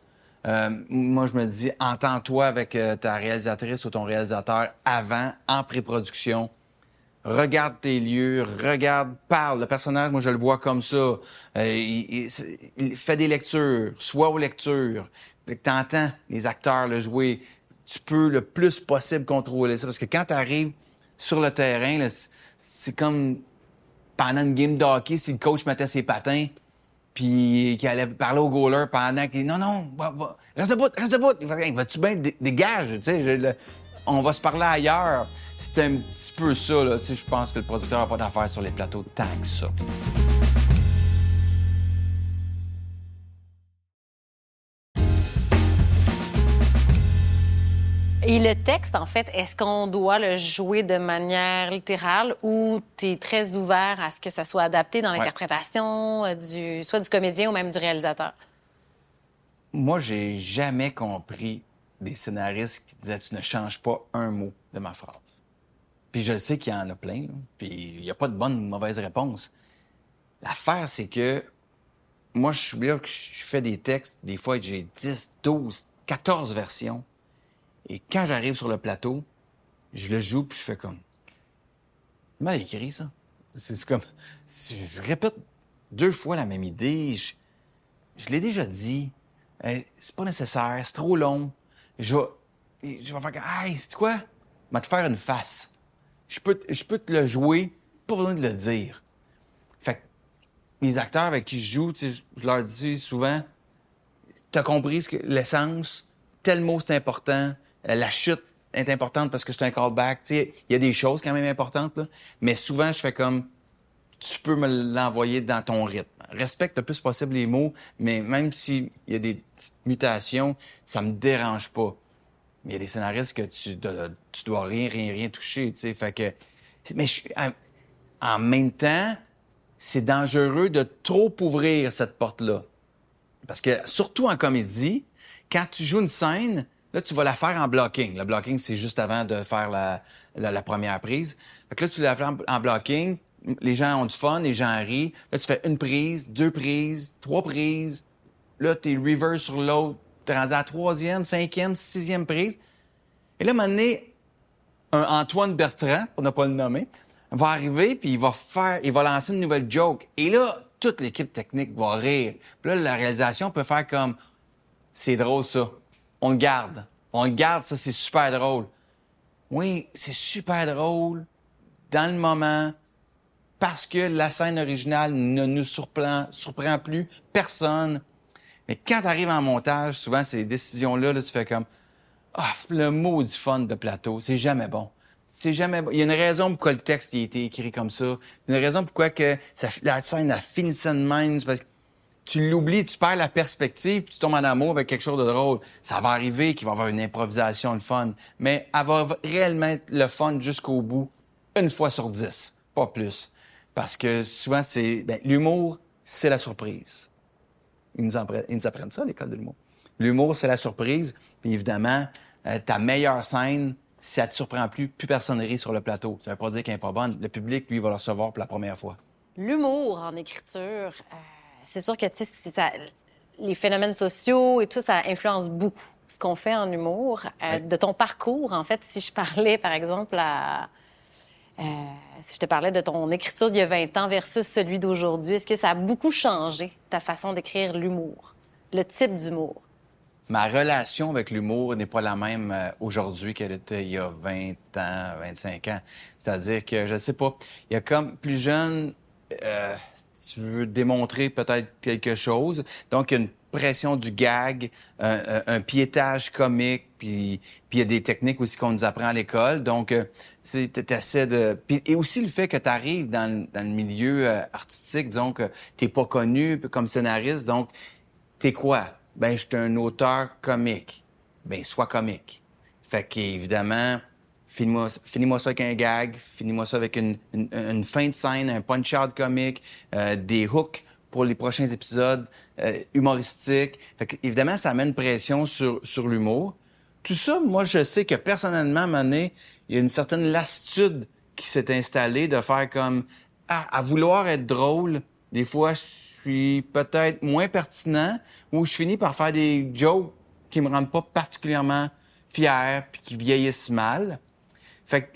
Euh, moi, je me dis, entends-toi avec euh, ta réalisatrice ou ton réalisateur avant, en pré-production. Regarde tes lieux, regarde, parle. Le personnage, moi, je le vois comme ça. Euh, il, fait des lectures, soit aux lectures. Tu entends les acteurs le jouer. Tu peux le plus possible contrôler ça. Parce que quand tu arrives sur le terrain, c'est comme pendant une game de hockey, si le coach mettait ses patins, puis qui allait parler au goaler pendant qu'il non non reste debout reste debout. Il va tu bien dégage tu sais on va se parler ailleurs. C'était un petit peu ça là tu sais je pense que le producteur n'a pas d'affaires sur les plateaux tant que ça Et le texte, en fait, est-ce qu'on doit le jouer de manière littérale ou tu es très ouvert à ce que ça soit adapté dans l'interprétation, euh, du, soit du comédien ou même du réalisateur? Moi, j'ai jamais compris des scénaristes qui disaient Tu ne changes pas un mot de ma phrase. Puis je sais qu'il y en a plein, puis il n'y a pas de bonne ou de mauvaise réponse. L'affaire, c'est que moi, je suis là que je fais des textes, des fois, j'ai 10, 12, 14 versions et quand j'arrive sur le plateau, je le joue puis je fais comme. Mal écrit, ça? C'est comme. Je répète deux fois la même idée. Je, l'ai déjà dit. c'est pas nécessaire, c'est trop long. Je vais, je vais faire. Hey, c'est quoi? Je vais te faire une face. Je peux, je peux te le jouer, pas besoin de le dire. Fait que les acteurs avec qui je joue, je leur dis souvent T'as compris l'essence, tel mot c'est important, la chute est importante parce que c'est un callback. Il y a des choses quand même importantes, là. mais souvent, je fais comme tu peux me l'envoyer dans ton rythme. Respecte le plus possible les mots, mais même s'il y a des petites mutations, ça me dérange pas. Mais il y a des scénaristes que tu, dois, tu dois rien, rien, rien toucher, tu sais. Fait que, mais en même temps, c'est dangereux de trop ouvrir cette porte-là. Parce que, surtout en comédie, quand tu joues une scène, Là, tu vas la faire en blocking. Le blocking, c'est juste avant de faire la, première prise. Fait que là, tu la fais en, blocking. Les gens ont du fun, les gens rient. Là, tu fais une prise, deux prises, trois prises. Là, t'es reverse sur l'autre. T'es rendu à la troisième, cinquième, sixième prise. Et là, à un moment donné, un Antoine Bertrand, pour ne pas le nommer, va arriver, puis il va faire, il va lancer une nouvelle joke. Et là, toute l'équipe technique va rire. Puis là, la réalisation peut faire comme, c'est drôle ça on le garde. On le garde, ça, c'est super drôle. Oui, c'est super drôle dans le moment parce que la scène originale ne nous surprend, plus personne. Mais quand tu arrives en montage, souvent, ces décisions-là, là, tu fais comme Ah, le mot du fun de plateau, c'est jamais bon. C'est jamais bon. Il y a une raison pourquoi le texte a été écrit comme ça. Il y a une raison pourquoi la scène a fini de même. Tu l'oublies, tu perds la perspective, puis tu tombes en amour avec quelque chose de drôle. Ça va arriver qu'il va y avoir une improvisation, le fun, mais avoir réellement être le fun jusqu'au bout, une fois sur dix, pas plus. Parce que souvent, c'est ben, l'humour, c'est la surprise. Ils nous, apprennent, ça à l'école de l'humour. L'humour, c'est la surprise. Puis évidemment, euh, ta meilleure scène, si ça te surprend plus, plus personne rit sur le plateau. Ça veut pas dire qu'elle n'est pas bonne. Le public, lui, va le recevoir pour la première fois. L'humour en écriture, euh, c'est sûr que ça, les phénomènes sociaux et tout, ça influence beaucoup ce qu'on fait en humour. Euh, de ton parcours, en fait, si je parlais, par exemple, à Euh, si je te parlais de ton écriture d'il y a 20 ans versus celui d'aujourd'hui, est-ce que ça a beaucoup changé ta façon d'écrire l'humour, le type d'humour? Ma relation avec l'humour n'est pas la même euh, aujourd'hui qu'elle était il y a 20 ans, 25 ans. C'est-à-dire que, je ne sais pas, il y a comme plus jeune, euh, tu veux démontrer peut-être quelque chose. Donc, il y a une pression du gag, un, piétage comique, puis il y a des techniques aussi qu'on nous apprend à l'école. Donc, euh, tu essaies de... et aussi le fait que tu arrives dans, le milieu euh, artistique, que tu pas connu comme scénariste, donc t'es quoi? Ben, je suis un auteur comique. Ben, sois comique. Fait qu'évidemment, finis-moi finis ça avec un gag, finis-moi ça avec une, une, fin de scène, un punch-out comique, euh, des hooks pour les prochains épisodes euh, humoristiques. Fait évidemment, ça amène pression sur, sur l'humour. Tout ça, moi, je sais que personnellement, à un moment donné, il y a une certaine lassitude qui s'est installée de faire comme ah, à vouloir être drôle. Des fois, je suis peut-être moins pertinent ou je finis par faire des jokes qui me rendent pas particulièrement fier puis qui vieillissent mal.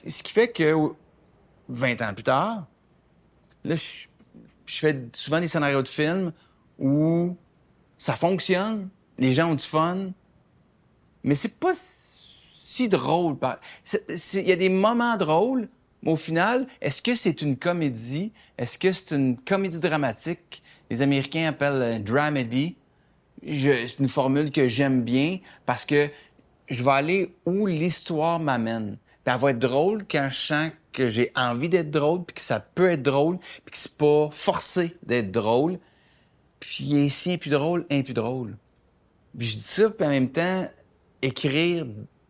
Ce qui fait que 20 ans plus tard, là, je, fais souvent des scénarios de films où ça fonctionne, les gens ont du fun, mais c'est pas si drôle. Il y a des moments drôles, mais au final, est-ce que c'est une comédie? Est-ce que c'est une comédie dramatique? Les Américains appellent dramedy. C'est une formule que j'aime bien parce que je vais aller où l'histoire m'amène. Ça va être drôle quand je sens que j'ai envie d'être drôle, puis que ça peut être drôle, puis que c'est pas forcé d'être drôle. Puis ici, un plus drôle, un plus drôle. Puis je dis ça, puis en même temps, écrire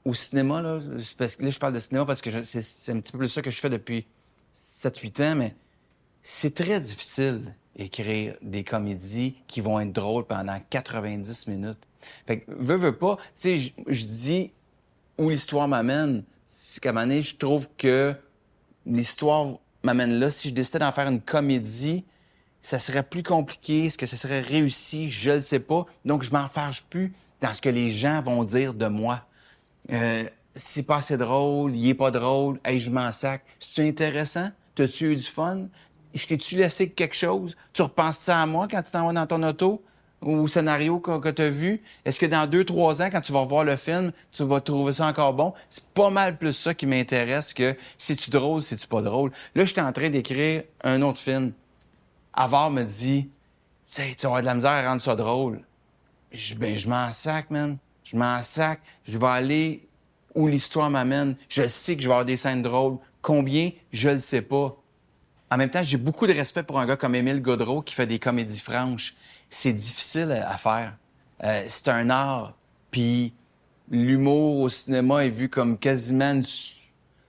au cinéma, là, parce que là, je parle de cinéma parce que c'est un petit peu plus ça que je fais depuis 7-8 ans, mais c'est très difficile écrire des comédies qui vont être drôles pendant 90 minutes. Fait que, veux, veux pas, tu sais, je dis où l'histoire m'amène. C'est qu'à un moment je trouve que l'histoire m'amène là. Si je décidais d'en faire une comédie, ça serait plus compliqué. Est-ce que ça serait réussi? Je ne sais pas. Donc, je m'en fâche plus dans ce que les gens vont dire de moi. Euh, c'est pas assez drôle, il est pas drôle, hey, je m'en sac. C'est intéressant? T'as-tu eu du fun? Je t'ai-tu laissé quelque chose? Tu repenses ça à moi quand tu t'en vas dans ton auto? Ou au scénario que, tu as vu? Est-ce que dans deux, trois ans, quand tu vas revoir le film, tu vas trouver ça encore bon? C'est pas mal plus ça qui m'intéresse que si tu drôle, si tu pas drôle. Là, je suis en train d'écrire un autre film. Avar me dit, tu tu vas avoir de la misère à rendre ça drôle je, ben, je m'en sac, man. Je m'en sac. Je vais aller où l'histoire m'amène. Je sais que je vais avoir des scènes drôles. Combien? Je le sais pas. En même temps, j'ai beaucoup de respect pour un gars comme Émile Godreau qui fait des comédies franches. C'est difficile à faire. Euh, c'est un art. Puis l'humour au cinéma est vu comme quasiment une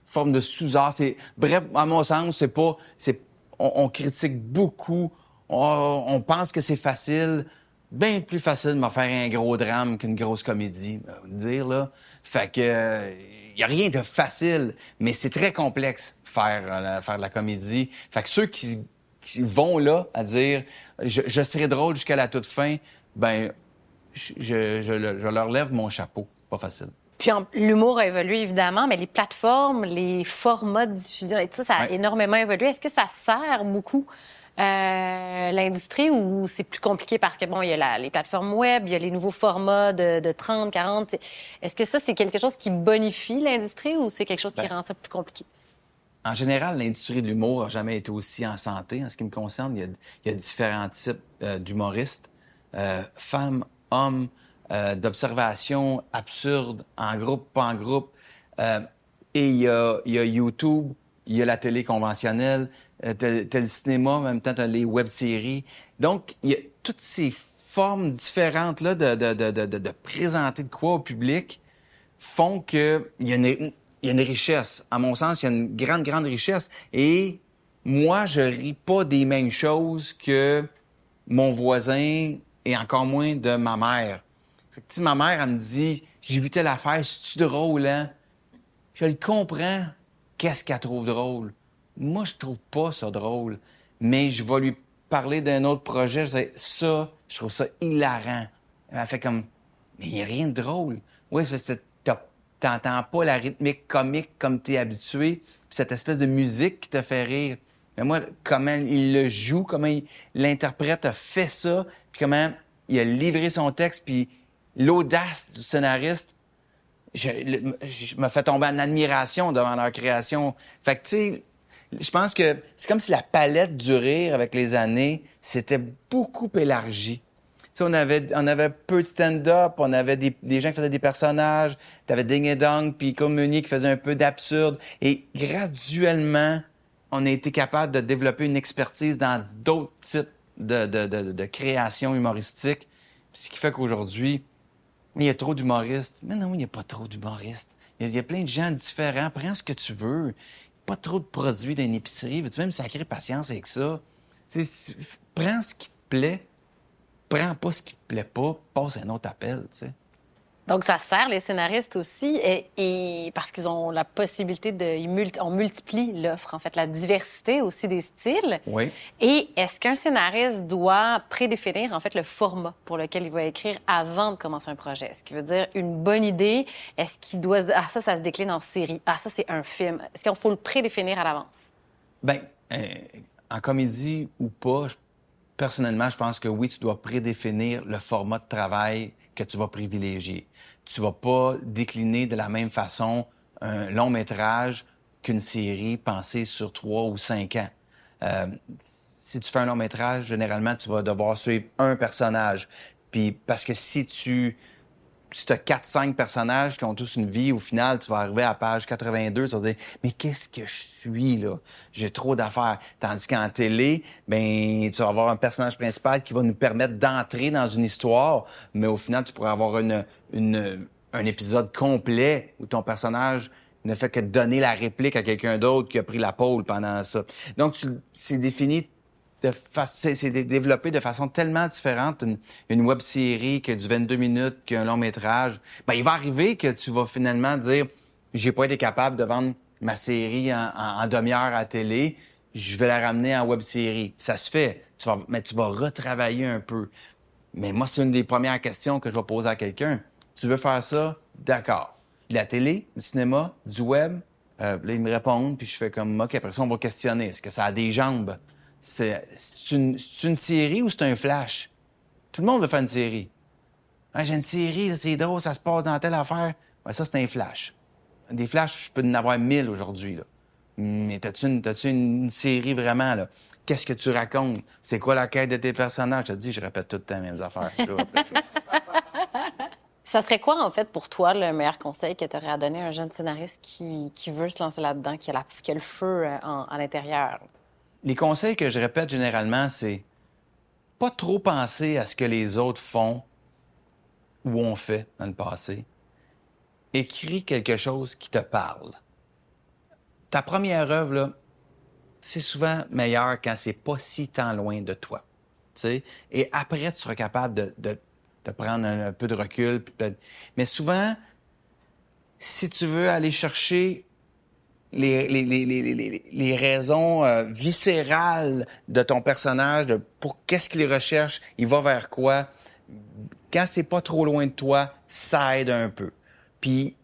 forme de sous-art. C'est bref, à mon sens, c'est pas, c'est on, critique beaucoup. on pense que c'est facile bien plus facile de faire un gros drame qu'une grosse comédie, dire là. Fait que il y a rien de facile, mais c'est très complexe faire euh, faire de la comédie. Fait que ceux qui, vont là à dire je, serai drôle jusqu'à la toute fin, ben je, je, leur lève mon chapeau. Pas facile. Puis l'humour a évolué évidemment, mais les plateformes, les formats de diffusion et tout ça, ça a énormément évolué. Est-ce que ça sert beaucoup euh, l'industrie ou c'est plus compliqué parce que, bon, il y a les plateformes web, il y a les nouveaux formats de, 30, 40. Est-ce que ça, c'est quelque chose qui bonifie l'industrie ou c'est quelque chose qui ben, rend ça plus compliqué? En général, l'industrie de l'humour n'a jamais été aussi en santé. En ce qui me concerne, il y a, différents types euh, d'humoristes, euh, femmes, hommes, d'observation absurdes, en groupe, pas en groupe. et il y, a, il y a YouTube, il y a la télé conventionnelle, euh, t'as, le cinéma, en même temps, t'as les web-séries. Donc, il y a toutes ces formes différentes là, de, de, de, de, présenter de quoi au public font qu'il y, a une, il y a une richesse. À mon sens, il y a une grande, grande richesse. Et moi, je ris pas des mêmes choses que mon voisin et encore moins de ma mère. Fait que, si ma mère, elle me dit, j'ai vu telle affaire, c'est-tu drôle, hein? Je le comprends. Qu'est-ce qu'elle trouve drôle? moi, je trouve pas ça drôle, mais je vais lui parler d'un autre projet. Je ça, je trouve ça hilarant. Elle fait comme, mais il n'y a rien de drôle. Oui, que t'entends pas la rythmique comique comme tu es habitué. cette espèce de musique qui te fait rire. Mais moi, comment il le joue, comment l'interprète a fait ça, puis comment il a livré son texte, puis l'audace du scénariste, je, me fais tomber en admiration devant leur création. Fait que, tu sais, je pense que c'est comme si la palette du rire avec les années s'était beaucoup élargie. On avait, on avait peu de stand-up, on avait des, des, gens qui faisaient des personnages, t'avais Ding et Dong, puis Communier qui faisait un peu d'absurde. Et graduellement, on a été capable de développer une expertise dans d'autres types de, de, de, créations humoristiques. Ce qui fait qu'aujourd'hui, il y a trop d'humoristes. Mais non, il n'y a pas trop d'humoristes. Il, y, a plein de gens différents. Prends ce que tu veux. Pas trop de produits d'une épicerie. Veux-tu même sacrer patience avec ça? prends ce qui te plaît. Prends pas ce qui te plaît pas. Passe un autre appel, tu sais. Donc, ça sert les scénaristes aussi, et, parce qu'ils ont la possibilité de... on multiplie l'offre, en fait, la diversité aussi des styles. Oui. Et est-ce qu'un scénariste doit prédéfinir, en fait, le format pour lequel il va écrire avant de commencer un projet? Ce qui veut dire une bonne idée, est-ce qu'il doit... Ah, ça, ça se décline en série. Ah, ça, c'est un film. Est-ce qu'il faut le prédéfinir à l'avance? Bien, euh, en comédie ou pas, personnellement, je pense que oui, tu dois prédéfinir le format de travail que tu vas privilégier. Tu vas pas décliner de la même façon un long métrage qu'une série pensée sur trois ou cinq ans. Euh, si tu fais un long métrage, généralement, tu vas devoir suivre un personnage. Puis parce que si tu si tu as 4-5 personnages qui ont tous une vie, au final, tu vas arriver à page 82, tu vas dire Mais qu'est-ce que je suis là? J'ai trop d'affaires. Tandis qu'en télé, ben tu vas avoir un personnage principal qui va nous permettre d'entrer dans une histoire, mais au final, tu pourrais avoir une, une, un épisode complet où ton personnage ne fait que donner la réplique à quelqu'un d'autre qui a pris la pôle pendant ça. Donc, c'est défini c'est développé de façon tellement différente une, web série que du 22 minutes qu'un long métrage. Ben, il va arriver que tu vas finalement dire j'ai pas été capable de vendre ma série en, demi-heure à la télé, je vais la ramener en web série. Ça se fait, mais tu vas retravailler un peu. Mais moi, c'est une des premières questions que je vais poser à quelqu'un. Tu veux faire ça? D'accord. La télé, du cinéma, du web? Euh, là, ils me répondent, puis je fais comme, OK, après ça, on va questionner. Est-ce que ça a des jambes? C'est une, une, série ou c'est un flash? Tout le monde veut faire une série. J'ai une série, c'est drôle, ça se passe dans telle affaire. Ça, c'est un flash. Des flashs, je peux en avoir mille aujourd'hui. Mais t'as-tu une, une, série vraiment? Qu'est-ce que tu racontes? C'est quoi la quête de tes personnages? Je te dis, je répète tout le temps mes affaires. ça serait quoi, en fait, pour toi, le meilleur conseil que tu aurais à donner à un jeune scénariste qui, veut se lancer là-dedans, qui, a le feu euh, à l'intérieur? Les conseils que je répète généralement, c'est pas trop penser à ce que les autres font ou ont fait dans le passé. Écris quelque chose qui te parle. Ta première œuvre, c'est souvent meilleur quand c'est pas si tant loin de toi. sais. Et après, tu seras capable de, de prendre un, peu de recul. Mais souvent, si tu veux aller chercher les, les, les, les raisons euh, viscérales de ton personnage, de pour qu'est-ce qu'il recherche, il va vers quoi. Quand c'est pas trop loin de toi, ça aide un peu. Puis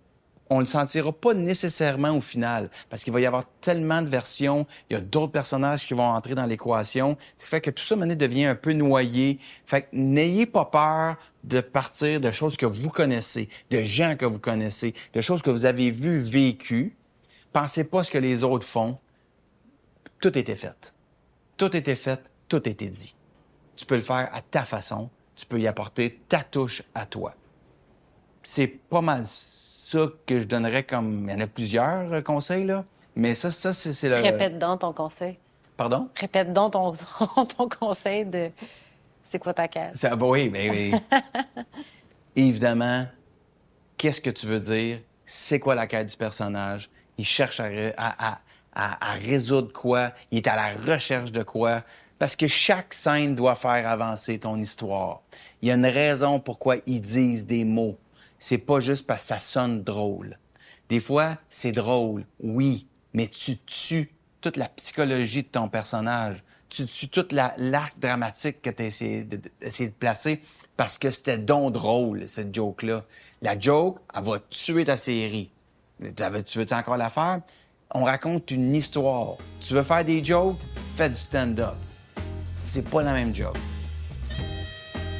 on le sentira pas nécessairement au final, parce qu'il va y avoir tellement de versions, il y a d'autres personnages qui vont entrer dans l'équation, ce qui fait que tout ça, maintenant, devient un peu noyé. Fait que n'ayez pas peur de partir de choses que vous connaissez, de gens que vous connaissez, de choses que vous avez vues, vécues, Pensez pas ce que les autres font. Tout était fait. Tout était fait, tout était dit. Tu peux le faire à ta façon, tu peux y apporter ta touche à toi. C'est pas mal ça que je donnerais comme. Il y en a plusieurs euh, conseils, là. Mais ça, ça c'est le. Répète donc ton conseil. Pardon? Répète donc ton, ton conseil de. C'est quoi ta case? Ça, bah oui, mais oui. Évidemment, qu'est-ce que tu veux dire? C'est quoi la quête du personnage? Il cherche à, résoudre quoi, il est à la recherche de quoi? Parce que chaque scène doit faire avancer ton histoire. Il y a une raison pourquoi ils disent des mots. C'est pas juste parce que ça sonne drôle. Des fois, c'est drôle, oui, mais tu tues toute la psychologie de ton personnage. Tu tues toute l'arc dramatique que tu as essayé de, de, placer parce que c'était donc drôle, cette joke-là. La joke, elle va tuer ta série. Tu veux-tu encore la faire? on raconte une histoire. Tu veux faire des jokes? Fais du stand-up. C'est pas la même joke.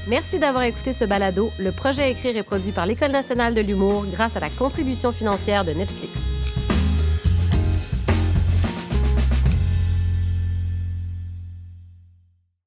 Merci d'avoir écouté ce balado. Le projet Écrire est produit par l'École nationale de l'humour grâce à la contribution financière de Netflix.